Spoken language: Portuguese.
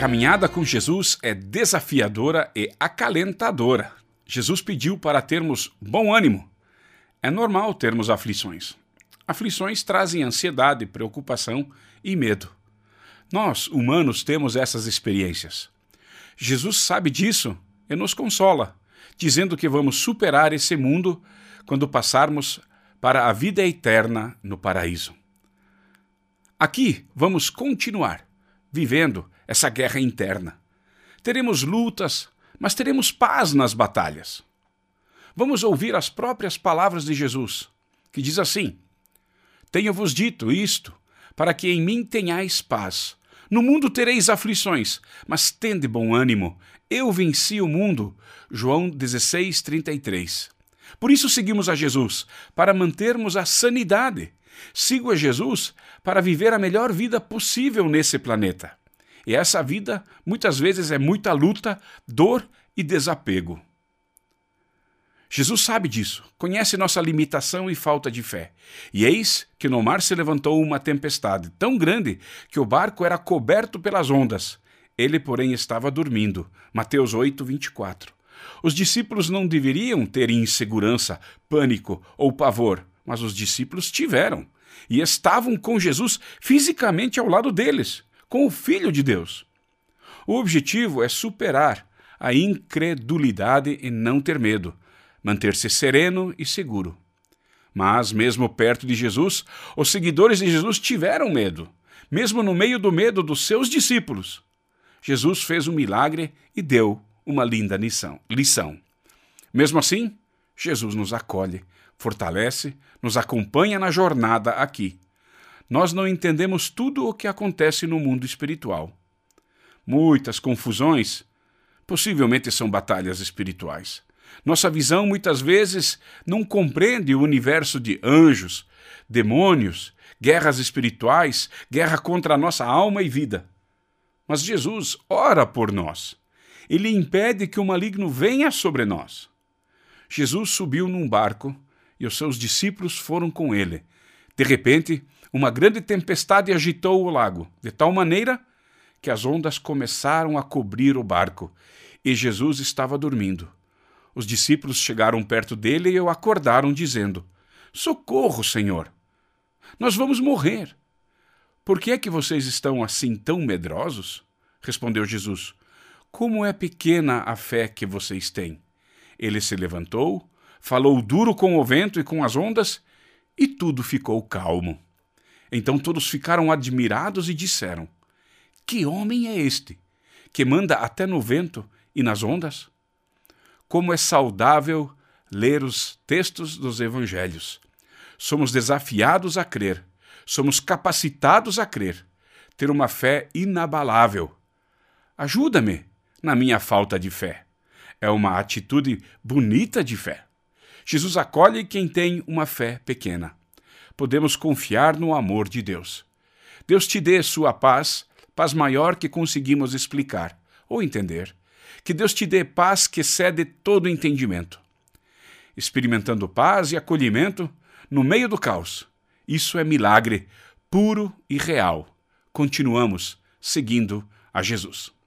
Caminhada com Jesus é desafiadora e acalentadora. Jesus pediu para termos bom ânimo. É normal termos aflições. Aflições trazem ansiedade, preocupação e medo. Nós, humanos, temos essas experiências. Jesus sabe disso e nos consola, dizendo que vamos superar esse mundo quando passarmos para a vida eterna no paraíso. Aqui vamos continuar vivendo essa guerra interna. Teremos lutas, mas teremos paz nas batalhas. Vamos ouvir as próprias palavras de Jesus, que diz assim: Tenho-vos dito isto, para que em mim tenhais paz. No mundo tereis aflições, mas tende bom ânimo. Eu venci o mundo. João 16, 33. Por isso seguimos a Jesus, para mantermos a sanidade. Sigo a Jesus para viver a melhor vida possível nesse planeta. E essa vida, muitas vezes, é muita luta, dor e desapego. Jesus sabe disso, conhece nossa limitação e falta de fé. E eis que no mar se levantou uma tempestade tão grande que o barco era coberto pelas ondas. Ele, porém, estava dormindo. Mateus 8, 24. Os discípulos não deveriam ter insegurança, pânico ou pavor, mas os discípulos tiveram. E estavam com Jesus fisicamente ao lado deles com o Filho de Deus. O objetivo é superar a incredulidade e não ter medo, manter-se sereno e seguro. Mas, mesmo perto de Jesus, os seguidores de Jesus tiveram medo, mesmo no meio do medo dos seus discípulos. Jesus fez um milagre e deu uma linda lição. lição. Mesmo assim, Jesus nos acolhe, fortalece, nos acompanha na jornada aqui nós não entendemos tudo o que acontece no mundo espiritual. Muitas confusões possivelmente são batalhas espirituais. Nossa visão muitas vezes não compreende o universo de anjos, demônios, guerras espirituais, guerra contra a nossa alma e vida. Mas Jesus ora por nós. Ele impede que o maligno venha sobre nós. Jesus subiu num barco e os seus discípulos foram com ele. De repente, uma grande tempestade agitou o lago, de tal maneira que as ondas começaram a cobrir o barco, e Jesus estava dormindo. Os discípulos chegaram perto dele e o acordaram, dizendo: Socorro, Senhor! Nós vamos morrer. Por que é que vocês estão assim tão medrosos? Respondeu Jesus: Como é pequena a fé que vocês têm. Ele se levantou, falou duro com o vento e com as ondas, e tudo ficou calmo. Então todos ficaram admirados e disseram: Que homem é este, que manda até no vento e nas ondas? Como é saudável ler os textos dos evangelhos. Somos desafiados a crer, somos capacitados a crer, ter uma fé inabalável. Ajuda-me na minha falta de fé. É uma atitude bonita de fé. Jesus acolhe quem tem uma fé pequena podemos confiar no amor de Deus. Deus te dê sua paz, paz maior que conseguimos explicar ou entender. Que Deus te dê paz que excede todo entendimento. Experimentando paz e acolhimento no meio do caos. Isso é milagre puro e real. Continuamos seguindo a Jesus.